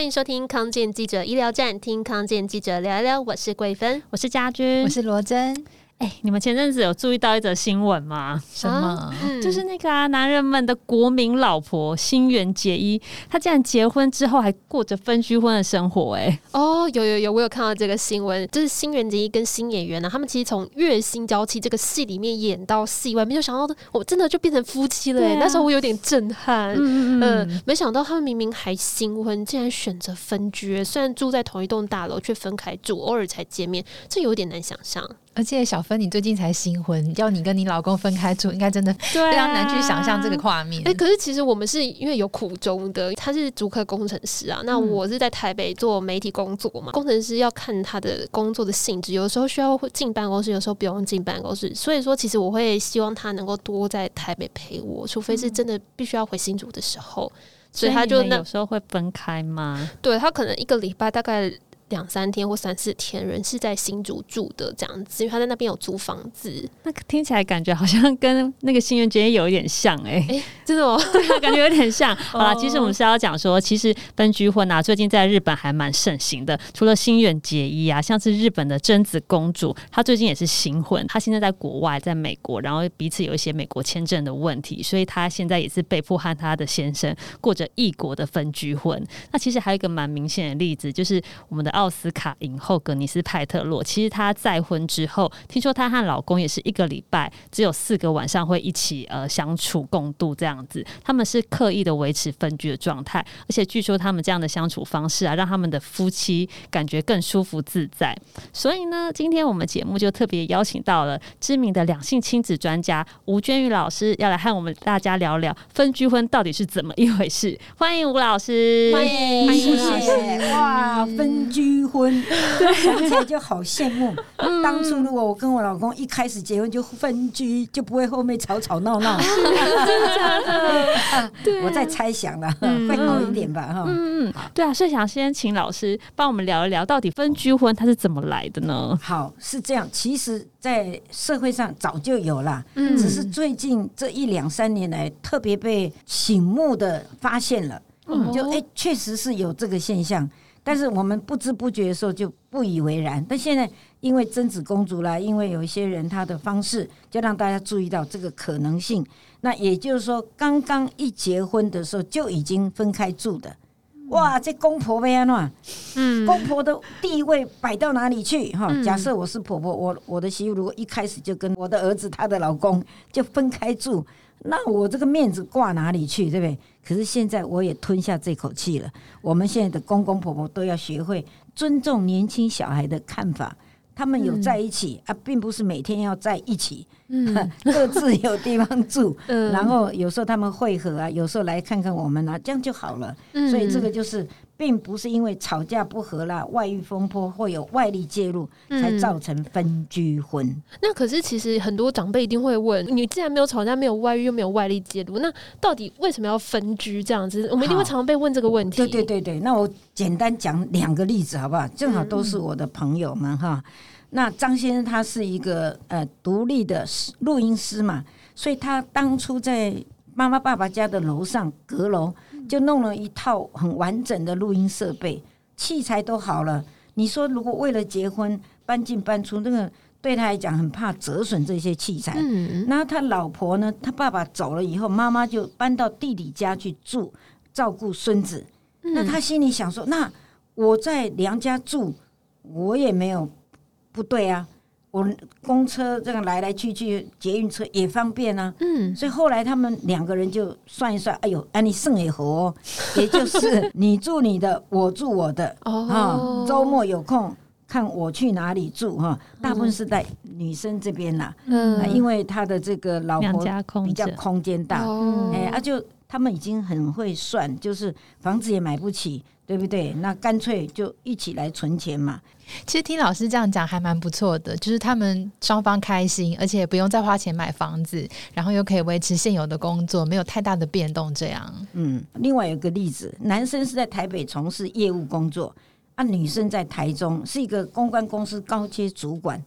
欢迎收听康健记者医疗站，听康健记者聊一聊。我是桂芬，我是家君，我是罗真。哎、欸，你们前阵子有注意到一则新闻吗？什么？就是那个啊，男人们的国民老婆新垣结衣，她竟然结婚之后还过着分居婚的生活、欸。哎，哦，有有有，我有看到这个新闻，就是新垣结衣跟新演员呢、啊，他们其实从《月薪娇妻》这个戏里面演到戏外，没有想到我真的就变成夫妻了、欸。哎、啊，那时候我有点震撼。嗯嗯，嗯，没想到他们明明还新婚，竟然选择分居。虽然住在同一栋大楼，却分开住，偶尔才见面，这有点难想象。而且小芬，你最近才新婚，要你跟你老公分开住，应该真的非常难去想象这个画面。哎、啊欸，可是其实我们是因为有苦衷的，他是主科工程师啊，那我是在台北做媒体工作嘛，嗯、工程师要看他的工作的性质，有时候需要进办公室，有时候不用进办公室，所以说其实我会希望他能够多在台北陪我，除非是真的必须要回新竹的时候，嗯、所以他就那有时候会分开吗？对，他可能一个礼拜大概。两三天或三四天，人是在新竹住的这样子，因为他在那边有租房子。那听起来感觉好像跟那个新垣结衣有一点像哎、欸，真的哦，感觉有点像。好啦，其实我们是要讲说，其实分居婚啊，最近在日本还蛮盛行的。除了新垣结衣啊，像是日本的贞子公主，她最近也是新婚，她现在在国外，在美国，然后彼此有一些美国签证的问题，所以她现在也是被迫和她的先生过着异国的分居婚。那其实还有一个蛮明显的例子，就是我们的。奥斯卡影后格尼斯派特洛，其实她再婚之后，听说她和老公也是一个礼拜只有四个晚上会一起呃相处共度这样子。他们是刻意的维持分居的状态，而且据说他们这样的相处方式啊，让他们的夫妻感觉更舒服自在。所以呢，今天我们节目就特别邀请到了知名的两性亲子专家吴娟玉老师，要来和我们大家聊聊分居婚到底是怎么一回事。欢迎吴老师，欢迎，欢迎谢谢。哇，分居。离婚，想起来就好羡慕。当初如果我跟我老公一开始结婚就分居，就不会后面吵吵闹闹。我在猜想了，会好一点吧？哈，嗯，对啊，所以想先请老师帮我们聊一聊，到底分居婚它是怎么来的呢？好，是这样，其实，在社会上早就有了，嗯，只是最近这一两三年来特别被醒目的发现了，嗯，就哎，确实是有这个现象。但是我们不知不觉的时候就不以为然，但现在因为贞子公主啦，因为有一些人他的方式，就让大家注意到这个可能性。那也就是说，刚刚一结婚的时候就已经分开住的，哇，这公婆呗啊，嗯，公婆的地位摆到哪里去？哈，假设我是婆婆，我我的媳妇如果一开始就跟我的儿子他的老公就分开住。那我这个面子挂哪里去，对不对？可是现在我也吞下这口气了。我们现在的公公婆婆都要学会尊重年轻小孩的看法，他们有在一起、嗯、啊，并不是每天要在一起，嗯，各自有地方住，嗯，然后有时候他们会合啊，有时候来看看我们啊，这样就好了。嗯，所以这个就是。并不是因为吵架不和啦、外遇风波或有外力介入才造成分居婚。嗯。那可是其实很多长辈一定会问：你既然没有吵架、没有外遇、又没有外力介入，那到底为什么要分居这样子？我们一定会常常被问这个问题。对对对对，那我简单讲两个例子好不好？正好都是我的朋友们哈。嗯、那张先生他是一个呃独立的录音师嘛，所以他当初在妈妈爸爸家的楼上阁楼。就弄了一套很完整的录音设备，器材都好了。你说如果为了结婚搬进搬出，那个对他来讲很怕折损这些器材。嗯，然后他老婆呢，他爸爸走了以后，妈妈就搬到弟弟家去住，照顾孙子。那他心里想说：那我在娘家住，我也没有不对啊。我公车这样来来去去，捷运车也方便啊。嗯，所以后来他们两个人就算一算，哎呦，哎，你剩也合哦，也就是你住你的，我住我的。哦，周末有空看我去哪里住哈，大部分是在女生这边啦。嗯，因为他的这个老婆比较空间大。哦，哎，啊，就他们已经很会算，就是房子也买不起。对不对？那干脆就一起来存钱嘛。其实听老师这样讲还蛮不错的，就是他们双方开心，而且也不用再花钱买房子，然后又可以维持现有的工作，没有太大的变动。这样，嗯。另外有个例子，男生是在台北从事业务工作，啊，女生在台中是一个公关公司高阶主管。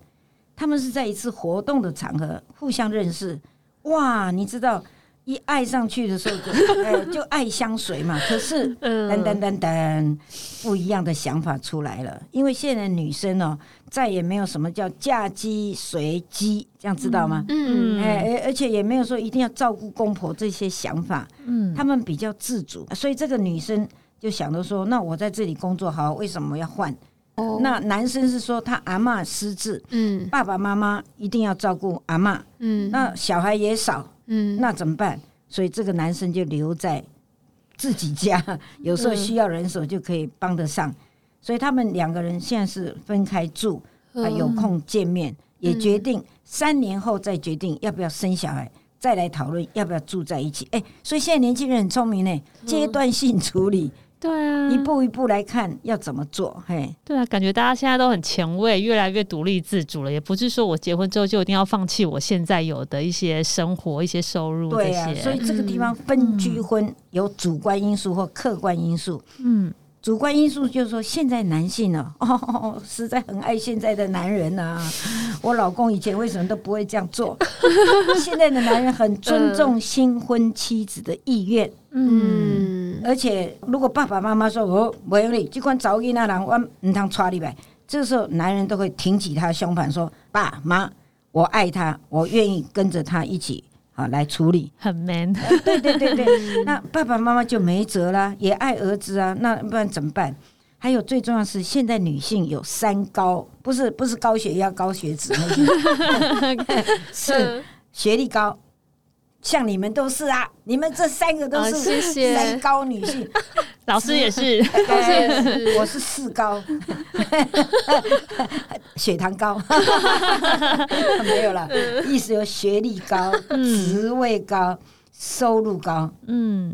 他们是在一次活动的场合互相认识。哇，你知道一爱上去的时候就，哎，就爱相随嘛。可是，噔噔噔噔，不一样的想法出来了。因为现在女生哦，再也没有什么叫嫁鸡随鸡，这样知道吗？嗯，哎，而且也没有说一定要照顾公婆这些想法。嗯，他们比较自主，所以这个女生就想着说，那我在这里工作好，为什么要换？哦，那男生是说他阿嬷失智，嗯，爸爸妈妈一定要照顾阿嬷，嗯，那小孩也少。嗯，那怎么办？所以这个男生就留在自己家，有时候需要人手就可以帮得上。所以他们两个人现在是分开住，啊，有空见面，也决定三年后再决定要不要生小孩，再来讨论要不要住在一起。哎，所以现在年轻人很聪明呢，阶段性处理。对啊，一步一步来看要怎么做，嘿，对啊，感觉大家现在都很前卫，越来越独立自主了，也不是说我结婚之后就一定要放弃我现在有的一些生活、一些收入这些。对啊，所以这个地方分居婚有主观因素或客观因素，嗯。主观因素就是说，现在男性呢，哦，实在很爱现在的男人呐。我老公以前为什么都不会这样做？现在的男人很尊重新婚妻子的意愿，嗯，而且如果爸爸妈妈说哦，不用你，就管找一那人，我唔通娶你呗。这时候，男人都会挺起他胸膛说：“爸妈，我爱他，我愿意跟着他一起。”好，来处理，很 man。对对对对，那爸爸妈妈就没辙啦，也爱儿子啊，那不然怎么办？还有最重要是，现在女性有三高，不是不是高血压、高血脂那些，是学历高。像你们都是啊，你们这三个都是三高女性，老师也是，老师也是，我是四高，血糖高，没有了，意思有学历高、职位高、收入高，嗯，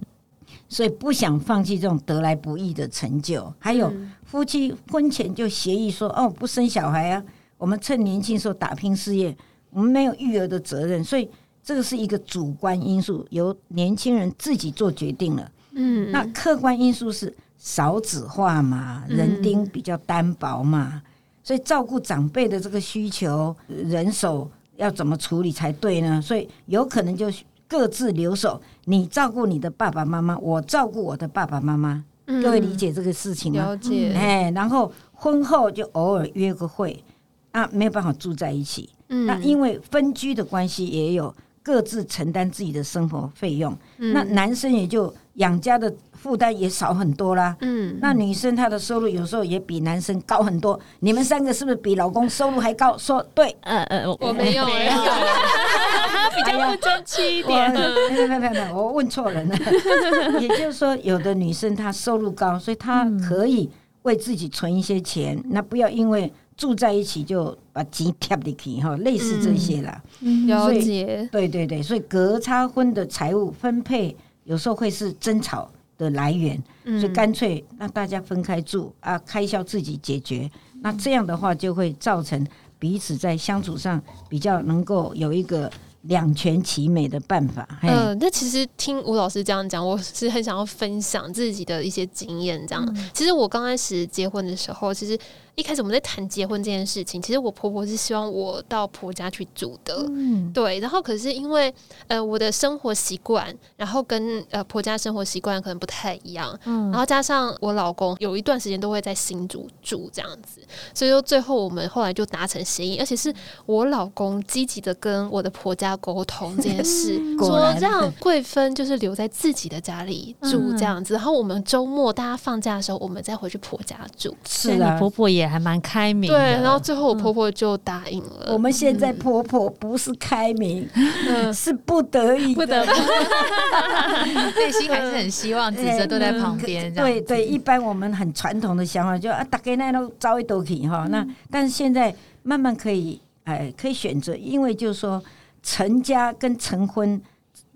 所以不想放弃这种得来不易的成就。还有夫妻婚前就协议说，哦，不生小孩啊，我们趁年轻时候打拼事业，我们没有育儿的责任，所以。这个是一个主观因素，由年轻人自己做决定了。嗯，那客观因素是少子化嘛，人丁比较单薄嘛，所以照顾长辈的这个需求，人手要怎么处理才对呢？所以有可能就各自留守，你照顾你的爸爸妈妈，我照顾我的爸爸妈妈。各位理解这个事情吗？了解。哎，然后婚后就偶尔约个会，啊，没有办法住在一起。嗯，那因为分居的关系也有。各自承担自己的生活费用，嗯、那男生也就养家的负担也少很多啦。嗯，那女生她的收入有时候也比男生高很多。你们三个是不是比老公收入还高？说对，嗯嗯，我没有，没有，比较不争气一点。没有没有没有，我问错人了。也就是说，有的女生她收入高，所以她可以为自己存一些钱。嗯、那不要因为。住在一起就把钱贴进去哈，类似这些啦。嗯、了解。对对对，所以隔差婚的财务分配有时候会是争吵的来源，嗯、所以干脆让大家分开住啊，开销自己解决。那这样的话就会造成彼此在相处上比较能够有一个。两全其美的办法。嗯，那其实听吴老师这样讲，我是很想要分享自己的一些经验。这样，嗯、其实我刚开始结婚的时候，其实一开始我们在谈结婚这件事情，其实我婆婆是希望我到婆家去住的。嗯，对。然后，可是因为呃我的生活习惯，然后跟呃婆家生活习惯可能不太一样。嗯。然后加上我老公有一段时间都会在新竹住这样子，所以说最后我们后来就达成协议，而且是我老公积极的跟我的婆家。沟通这件事，说让贵芬就是留在自己的家里住这样子，然后我们周末大家放假的时候，我们再回去婆家住。是的，婆婆也还蛮开明。对，然后最后我婆婆就答应了。我们现在婆婆不是开明，是不得已，不得不，内心还是很希望子孙都在旁边。对对，一般我们很传统的想法就啊，大概那都招一都可以哈。那但是现在慢慢可以哎，可以选择，因为就是说。成家跟成婚，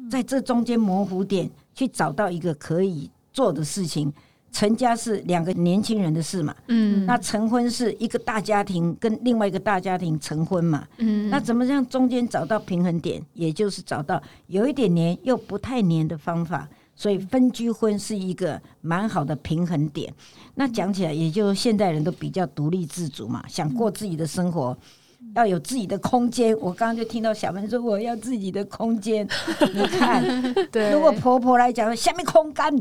在这中间模糊点去找到一个可以做的事情。成家是两个年轻人的事嘛，嗯，那成婚是一个大家庭跟另外一个大家庭成婚嘛，嗯，那怎么样中间找到平衡点，也就是找到有一点黏又不太黏的方法。所以分居婚是一个蛮好的平衡点。那讲起来，也就现代人都比较独立自主嘛，想过自己的生活。要有自己的空间。我刚刚就听到小文说我要自己的空间。你看，对，如果婆婆来讲，下面空干，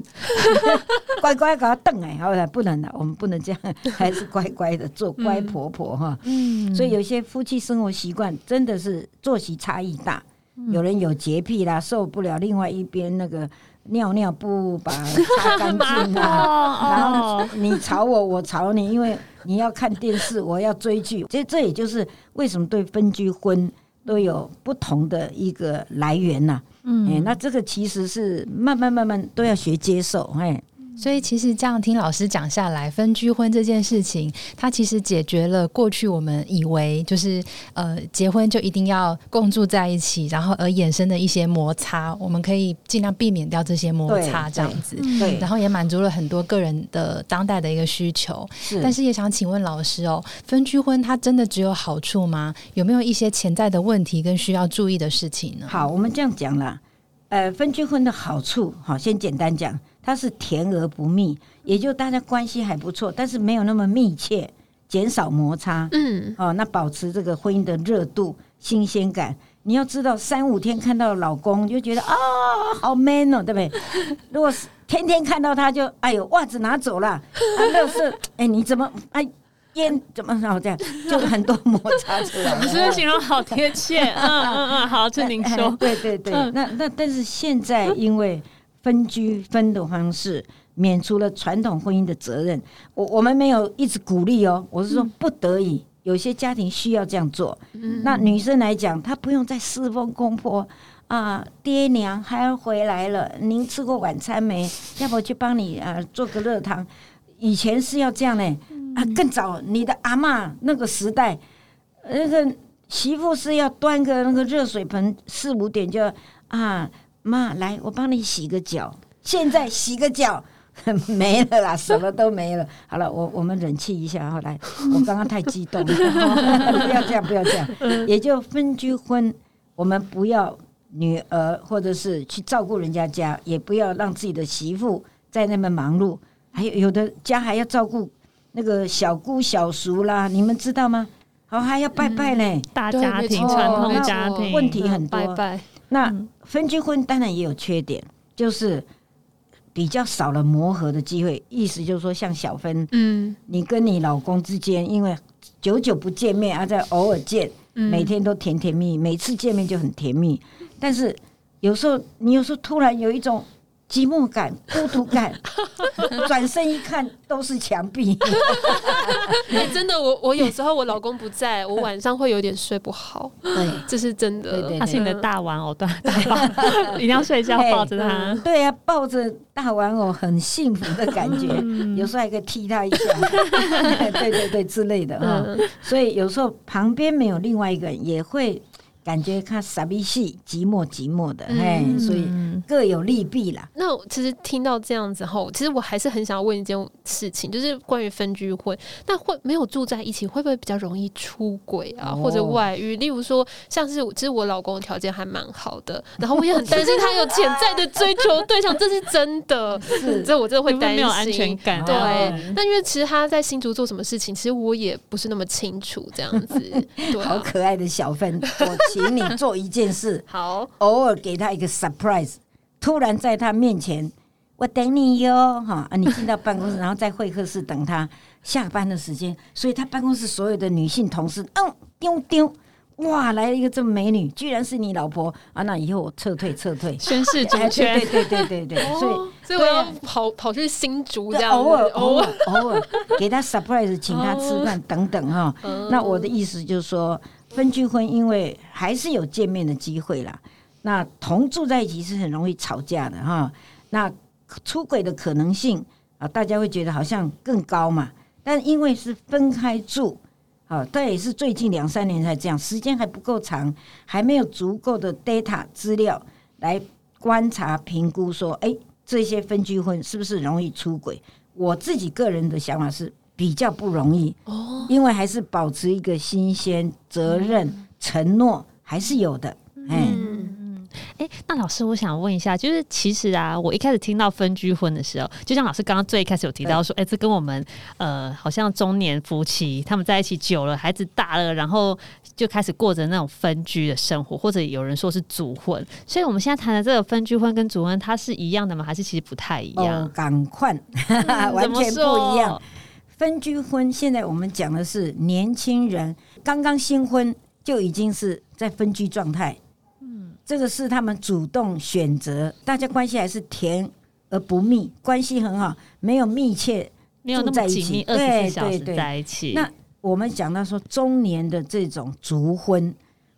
乖乖给她瞪哎，好了，不能了，我们不能这样，还是乖乖的做乖婆婆哈。嗯，所以有些夫妻生活习惯真的是作息差异大，有人有洁癖啦，受不了另外一边那个。尿尿不把擦干净啊，然后你吵我，我吵你，因为你要看电视，我要追剧。这这也就是为什么对分居婚都有不同的一个来源呐。嗯、欸，那这个其实是慢慢慢慢都要学接受，哎。所以其实这样听老师讲下来，分居婚这件事情，它其实解决了过去我们以为就是呃结婚就一定要共住在一起，然后而衍生的一些摩擦，我们可以尽量避免掉这些摩擦，这样子。对，然后也满足了很多个人的当代的一个需求。是，但是也想请问老师哦，分居婚它真的只有好处吗？有没有一些潜在的问题跟需要注意的事情呢？好，我们这样讲了，呃，分居婚的好处，好，先简单讲。它是甜而不蜜，也就大家关系还不错，但是没有那么密切，减少摩擦。嗯，哦，那保持这个婚姻的热度、新鲜感。你要知道，三五天看到老公就觉得啊、哦，好 man 哦，对不对？如果是天天看到他就，就哎呦，袜子拿走了，啊，乐色，哎，你怎么哎烟怎么好这样，就很多摩擦出来。你 是不是形容好贴切？嗯嗯嗯，好，这您说。对对对，嗯、那那但是现在因为。分居分的方式，免除了传统婚姻的责任。我我们没有一直鼓励哦，我是说不得已，嗯、有些家庭需要这样做。嗯、那女生来讲，她不用再侍奉公婆啊，爹娘还要回来了。您吃过晚餐没？要不去帮你啊做个热汤？以前是要这样呢，啊，更早你的阿嬷那个时代，那个媳妇是要端个那个热水盆，四五点就要啊。妈，来，我帮你洗个脚。现在洗个脚没了啦，什么都没了。好了，我我们忍气一下。后来我刚刚太激动了，不要这样，不要这样。也就分居婚，我们不要女儿或者是去照顾人家家，也不要让自己的媳妇在那边忙碌。还有有的家还要照顾那个小姑小叔啦，你们知道吗？好，还要拜拜呢。嗯、大家庭传统家庭问题很多。拜拜。那分居婚当然也有缺点，就是比较少了磨合的机会。意思就是说，像小芬，嗯，你跟你老公之间，因为久久不见面，啊，在偶尔见，每天都甜甜蜜，每次见面就很甜蜜。但是有时候，你有时候突然有一种。寂寞感、孤独感，转身一看都是墙壁。欸、真的，我我有时候我老公不在，我晚上会有点睡不好。对，这是真的。他是你的大玩偶，大大 一定要睡觉抱着他。对呀、啊，抱着大玩偶很幸福的感觉，嗯、有时候还可以踢他一下。对对对，之类的哈。嗯、所以有时候旁边没有另外一个人也会。感觉他傻逼戏，寂寞寂寞的，哎、嗯，所以各有利弊啦。那其实听到这样子后，其实我还是很想要问一件事情，就是关于分居婚，那会没有住在一起，会不会比较容易出轨啊，哦、或者外遇？例如说，像是其实我老公的条件还蛮好的，然后我也很担心 他有潜在的追求对象，这是真的，是这我真的会担心，没有安全感。对，那、哦、因为其实他在新竹做什么事情，其实我也不是那么清楚，这样子。对啊、好可爱的小芬，请你做一件事，好，偶尔给他一个 surprise，突然在他面前，我等你哟，哈啊！你进到办公室，然后在会客室等他下班的时间，所以他办公室所有的女性同事，嗯，丢丢，哇，来了一个这么美女，居然是你老婆啊！那以后我撤退，撤退，宣誓主权，对对对对对，所以所以我要跑跑去新竹这样，偶尔偶尔偶尔给他 surprise，请他吃饭等等哈。那我的意思就是说。分居婚，因为还是有见面的机会啦。那同住在一起是很容易吵架的哈。那出轨的可能性啊，大家会觉得好像更高嘛。但因为是分开住，啊，但也是最近两三年才这样，时间还不够长，还没有足够的 data 资料来观察评估说，哎，这些分居婚是不是容易出轨？我自己个人的想法是。比较不容易哦，因为还是保持一个新鲜、责任、承诺还是有的。哎，哎，那老师，我想问一下，就是其实啊，我一开始听到分居婚的时候，就像老师刚刚最一开始有提到说，哎，这跟我们呃，好像中年夫妻他们在一起久了，孩子大了，然后就开始过着那种分居的生活，或者有人说是组婚。所以我们现在谈的这个分居婚跟组婚，它是一样的吗？还是其实不太一样？哦，赶快，完全不一样。分居婚现在我们讲的是年轻人刚刚新婚就已经是在分居状态。嗯这个是他们主动选择，大家关系还是甜而不密，关系很好，没有密切，没有那么紧密，二十四小时在一起。那我们讲到说中年的这种族婚，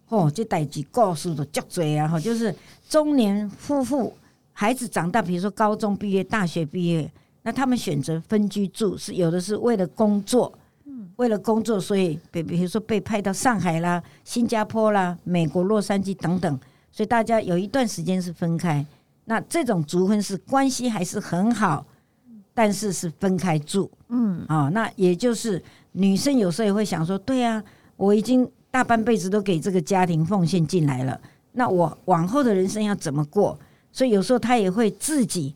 哦，就代几告诉的足多啊，哈，就是中年夫妇孩子长大，比如说高中毕业、大学毕业，那他们选择分居住，是有的是为了工作，嗯，为了工作，所以比比如说被派到上海啦、新加坡啦、美国洛杉矶等等。所以大家有一段时间是分开，那这种族婚是关系还是很好，但是是分开住，嗯，啊，那也就是女生有时候也会想说，对啊，我已经大半辈子都给这个家庭奉献进来了，那我往后的人生要怎么过？所以有时候她也会自己，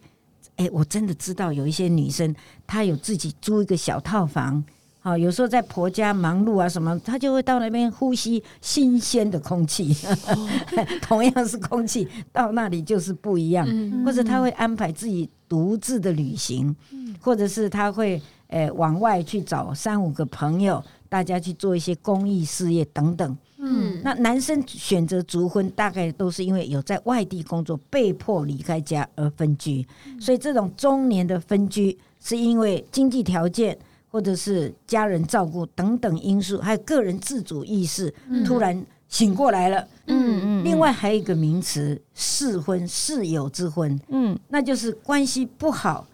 哎，我真的知道有一些女生，她有自己租一个小套房。好，有时候在婆家忙碌啊，什么，她就会到那边呼吸新鲜的空气。哦、同样是空气，到那里就是不一样。嗯、或者她会安排自己独自的旅行，嗯、或者是她会诶、呃、往外去找三五个朋友，大家去做一些公益事业等等。嗯，那男生选择族婚，大概都是因为有在外地工作，被迫离开家而分居。嗯、所以这种中年的分居，是因为经济条件。或者是家人照顾等等因素，还有个人自主意识突然醒过来了。嗯嗯。另外还有一个名词，室婚，室友之婚。嗯，那就是关系不好，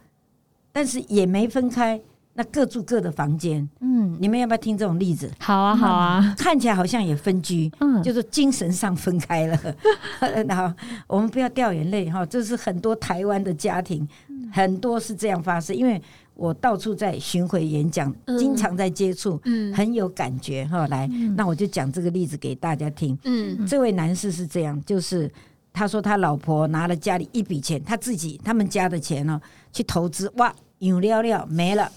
但是也没分开，那各住各的房间。嗯，你们要不要听这种例子？好啊，好啊。看起来好像也分居，嗯，就是精神上分开了。然后我们不要掉眼泪哈，这是很多台湾的家庭，很多是这样发生，因为。我到处在巡回演讲，经常在接触，嗯很有感觉哈。来，那我就讲这个例子给大家听。嗯，这位男士是这样，就是他说他老婆拿了家里一笔钱，他自己他们家的钱呢，去投资，哇，有料料没了，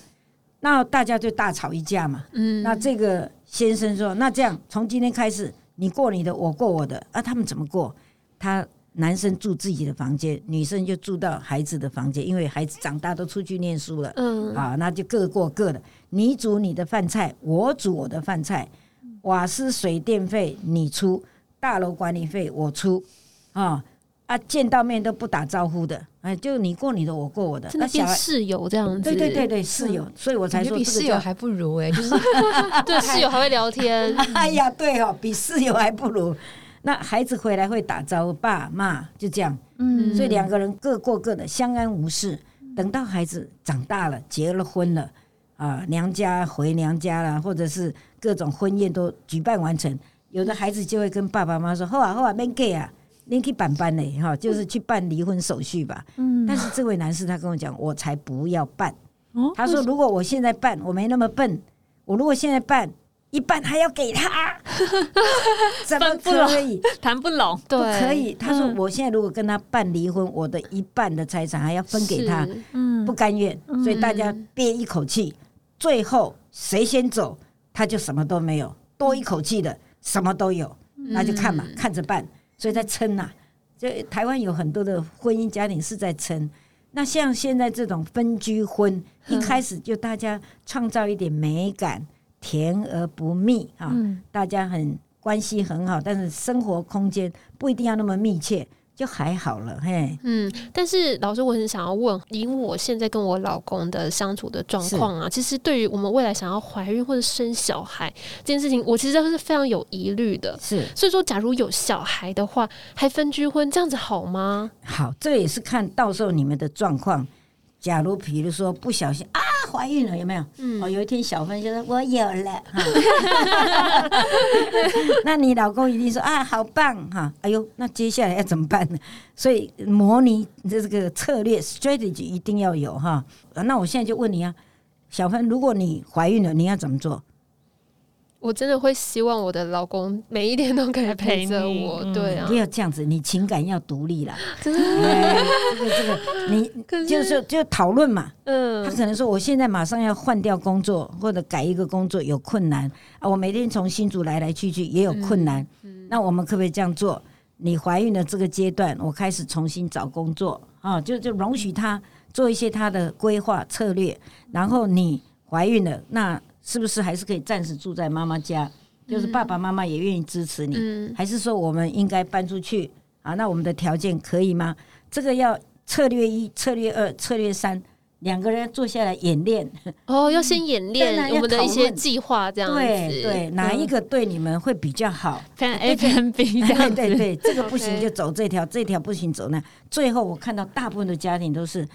那大家就大吵一架嘛。嗯，那这个先生说，那这样从今天开始，你过你的，我过我的。啊，他们怎么过？他。男生住自己的房间，女生就住到孩子的房间，因为孩子长大都出去念书了。嗯，啊，那就各过各的。你煮你的饭菜，我煮我的饭菜。瓦斯水电费你出，大楼管理费我出。啊啊，见到面都不打招呼的，哎，就你过你的，我过我的。那变室友这样子。对对对对，室友，所以我才说比室友还不如哎，就是 对室友还会聊天。哎呀，对哦，比室友还不如。那孩子回来会打招呼，爸妈就这样，嗯，所以两个人各过各的，相安无事。等到孩子长大了，结了婚了，啊，娘家回娘家了，或者是各种婚宴都举办完成，有的孩子就会跟爸爸妈妈说：“好啊，好啊，免给啊，你去办办嘞，哈，就是去办离婚手续吧。”嗯，但是这位男士他跟我讲，我才不要办。他说：“如果我现在办，我没那么笨，我如果现在办。”一半还要给他，怎么可以谈不拢？不可以。他说：“我现在如果跟他办离婚，我的一半的财产还要分给他，不甘愿。所以大家憋一口气，最后谁先走，他就什么都没有。多一口气的什么都有，那就看嘛，看着办。所以在撑呐，就台湾有很多的婚姻家庭是在撑。那像现在这种分居婚，一开始就大家创造一点美感。”甜而不腻啊，大家很关系很好，但是生活空间不一定要那么密切，就还好了嘿。嗯，但是老师，我很想要问，以我现在跟我老公的相处的状况啊，其实对于我们未来想要怀孕或者生小孩这件事情，我其实是非常有疑虑的。是，所以说，假如有小孩的话，还分居婚这样子好吗？好，这也是看到时候你们的状况。假如比如说不小心啊怀孕了有没有？嗯，哦，有一天小芬就说我有了 哈，那你老公一定说啊好棒哈，哎呦，那接下来要怎么办呢？所以模拟这这个策略 strategy 一定要有哈。那我现在就问你啊，小芬，如果你怀孕了，你要怎么做？我真的会希望我的老公每一天都可以陪着我，对啊，不要这样子，你情感要独立啦。真的，这个这个，你就是就讨论嘛。嗯，他可能说我现在马上要换掉工作，或者改一个工作有困难啊，我每天从新竹来来去去也有困难。那我们可不可以这样做？你怀孕的这个阶段，我开始重新找工作啊，就就容许他做一些他的规划策略，然后你怀孕了那。是不是还是可以暂时住在妈妈家？就是爸爸妈妈也愿意支持你，嗯、还是说我们应该搬出去啊？那我们的条件可以吗？这个要策略一、策略二、策略三，两个人坐下来演练。哦，要先演练我们的一些计划，这样子。对对，哪一个对你们会比较好？Plan A、Plan B，这样对对，这个不行就走这条，这条不行走那。最后我看到大部分的家庭都是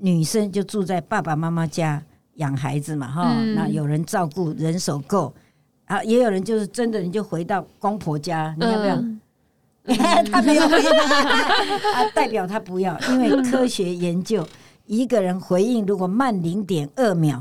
女生就住在爸爸妈妈家。养孩子嘛，哈、嗯，那有人照顾，人手够啊，也有人就是真的，你就回到公婆家，你要不要？嗯、他没有回答，啊，代表他不要，因为科学研究，一个人回应如果慢零点二秒，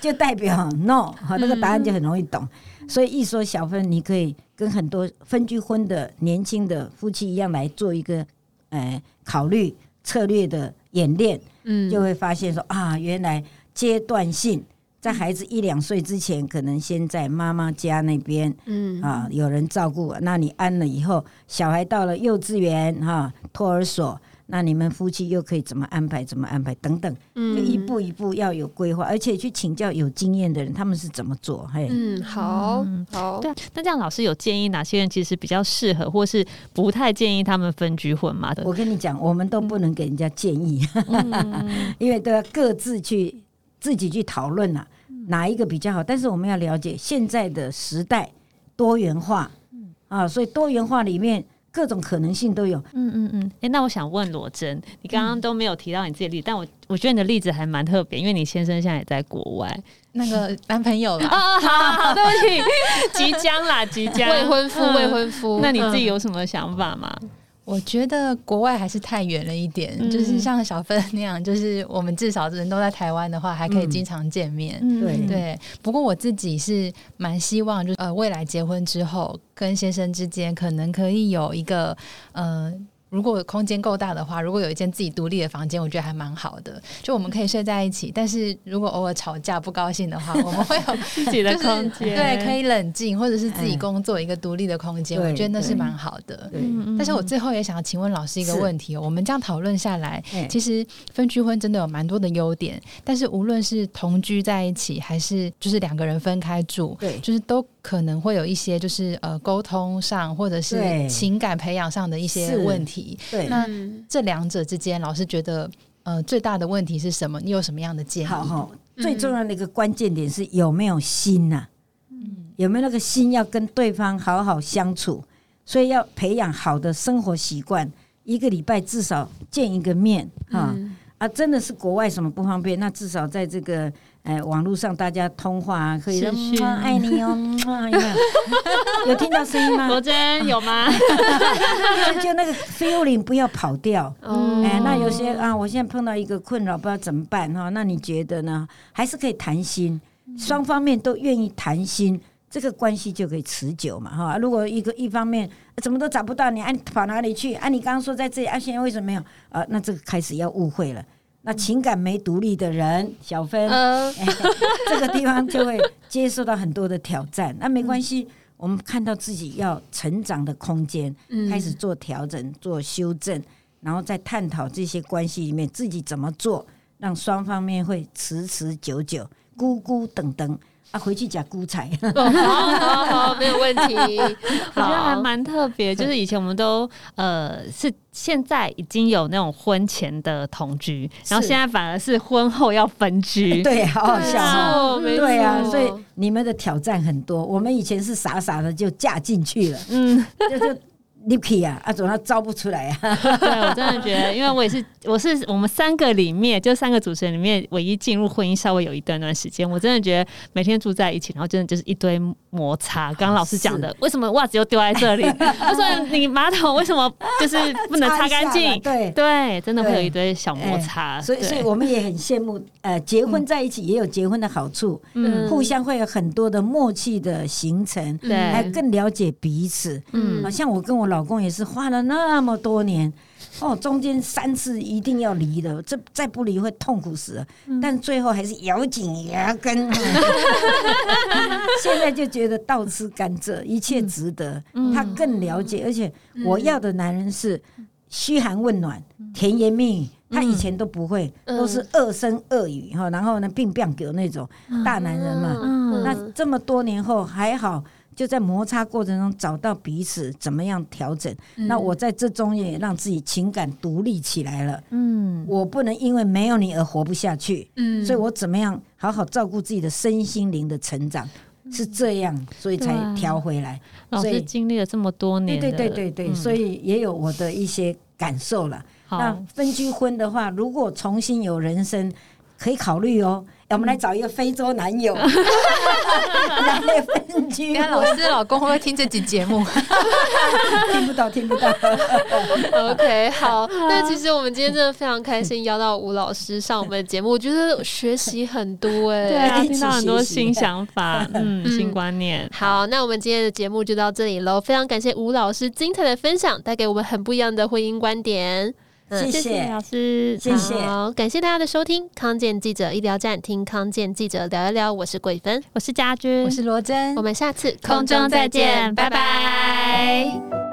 就代表 no，好，那个答案就很容易懂。所以一说小芬，你可以跟很多分居婚的年轻的夫妻一样来做一个，呃，考虑策略的演练。嗯，就会发现说啊，原来阶段性在孩子一两岁之前，可能先在妈妈家那边，嗯啊，有人照顾。那你安了以后，小孩到了幼稚园哈，托儿所。那你们夫妻又可以怎么安排？怎么安排？等等，嗯，就一步一步要有规划，而且去请教有经验的人，他们是怎么做？嘿，嗯，好，好，对。那这样老师有建议哪些人其实比较适合，或是不太建议他们分居婚吗？我跟你讲，我们都不能给人家建议，嗯、因为都要各自去自己去讨论啊，哪一个比较好？但是我们要了解现在的时代多元化，啊，所以多元化里面。各种可能性都有。嗯嗯嗯。哎、欸，那我想问罗真，你刚刚都没有提到你自己的例子，嗯、但我我觉得你的例子还蛮特别，因为你先生现在也在国外，那个 男朋友了。啊，好好好，对不起，即将啦，即将未婚夫，未婚夫。那你自己有什么想法吗？嗯我觉得国外还是太远了一点，嗯、就是像小芬那样，就是我们至少人都在台湾的话，还可以经常见面。嗯、对对。不过我自己是蛮希望，就是呃，未来结婚之后，跟先生之间可能可以有一个呃。如果空间够大的话，如果有一间自己独立的房间，我觉得还蛮好的。就我们可以睡在一起，但是如果偶尔吵架不高兴的话，我们会有自己的空间，对，可以冷静，或者是自己工作一个独立的空间。我觉得那是蛮好的。但是我最后也想要请问老师一个问题哦，我们这样讨论下来，其实分居婚真的有蛮多的优点，但是无论是同居在一起，还是就是两个人分开住，对，就是都。可能会有一些就是呃沟通上或者是情感培养上的一些问题。对，那这两者之间，老师觉得呃最大的问题是什么？你有什么样的建议？好好，最重要的一个关键点是有没有心呐、啊？嗯，有没有那个心要跟对方好好相处？所以要培养好的生活习惯，一个礼拜至少见一个面哈。啊，真的是国外什么不方便？那至少在这个。哎，网络上大家通话啊，可以说“爱你哦”，有听到声音吗？罗真有吗？就那个 feeling 不要跑掉。哦。哎，那有些啊，我现在碰到一个困扰，不知道怎么办哈？那你觉得呢？还是可以谈心，双方面都愿意谈心，这个关系就可以持久嘛哈。如果一个一方面怎么都找不到你，啊，跑哪里去？啊，你刚刚说在这里，啊，现在为什么没有？啊，那这个开始要误会了。那情感没独立的人，小芬，这个地方就会接受到很多的挑战。那没关系，我们看到自己要成长的空间，开始做调整、做修正，然后再探讨这些关系里面自己怎么做，让双方面会持持久久、孤孤等等。啊，回去讲孤财，好好好，没有问题。我觉得还蛮特别，就是以前我们都呃是现在已经有那种婚前的同居，然后现在反而是婚后要分居，对，好好笑哦，对啊，所以你们的挑战很多，我们以前是傻傻的就嫁进去了，嗯，就就立气啊，啊，总他招不出来啊。对，我真的觉得，因为我也是，我是我们三个里面，就三个主持人里面，唯一进入婚姻稍微有一段段时间。我真的觉得每天住在一起，然后真的就是一堆摩擦。刚刚老师讲的，啊、为什么袜子又丢在这里？他说你马桶为什么就是不能擦干净？对对，真的会有一堆小摩擦。欸、所以，所以我们也很羡慕，呃，结婚在一起也有结婚的好处，嗯，互相会有很多的默契的形成，对，还更了解彼此。嗯，像我跟我老公也是花了那么多年，哦，中间三次一定要离的，这再不离会痛苦死了。嗯、但最后还是咬紧牙根，现在就觉得倒吃甘蔗，一切值得。嗯、他更了解，而且我要的男人是嘘寒问暖、甜言蜜语。他以前都不会，都是恶声恶语哈，然后呢，病病狗那种大男人嘛。那这么多年后还好。就在摩擦过程中找到彼此怎么样调整。嗯、那我在这中也让自己情感独立起来了。嗯，我不能因为没有你而活不下去。嗯，所以我怎么样好好照顾自己的身心灵的成长，嗯、是这样，所以才调回来。啊、所以经历了这么多年，对对对对对，嗯、所以也有我的一些感受了。那分居婚的话，如果重新有人生，可以考虑哦。我们来找一个非洲男友 来分居。老师老公会不会听这集节目？听不到，听不到。OK，好。那其实我们今天真的非常开心，邀到吴老师上我们的节目，我觉得学习很多哎、欸，对啊，听到很多新想法，嗯，新观念。好，那我们今天的节目就到这里喽。非常感谢吴老师精彩的分享，带给我们很不一样的婚姻观点。谢谢老师，谢谢，好，感谢大家的收听，康健记者医疗站，听康健记者聊一聊，我是桂芬，我是家君，我是罗真，我们下次空中再见，拜拜。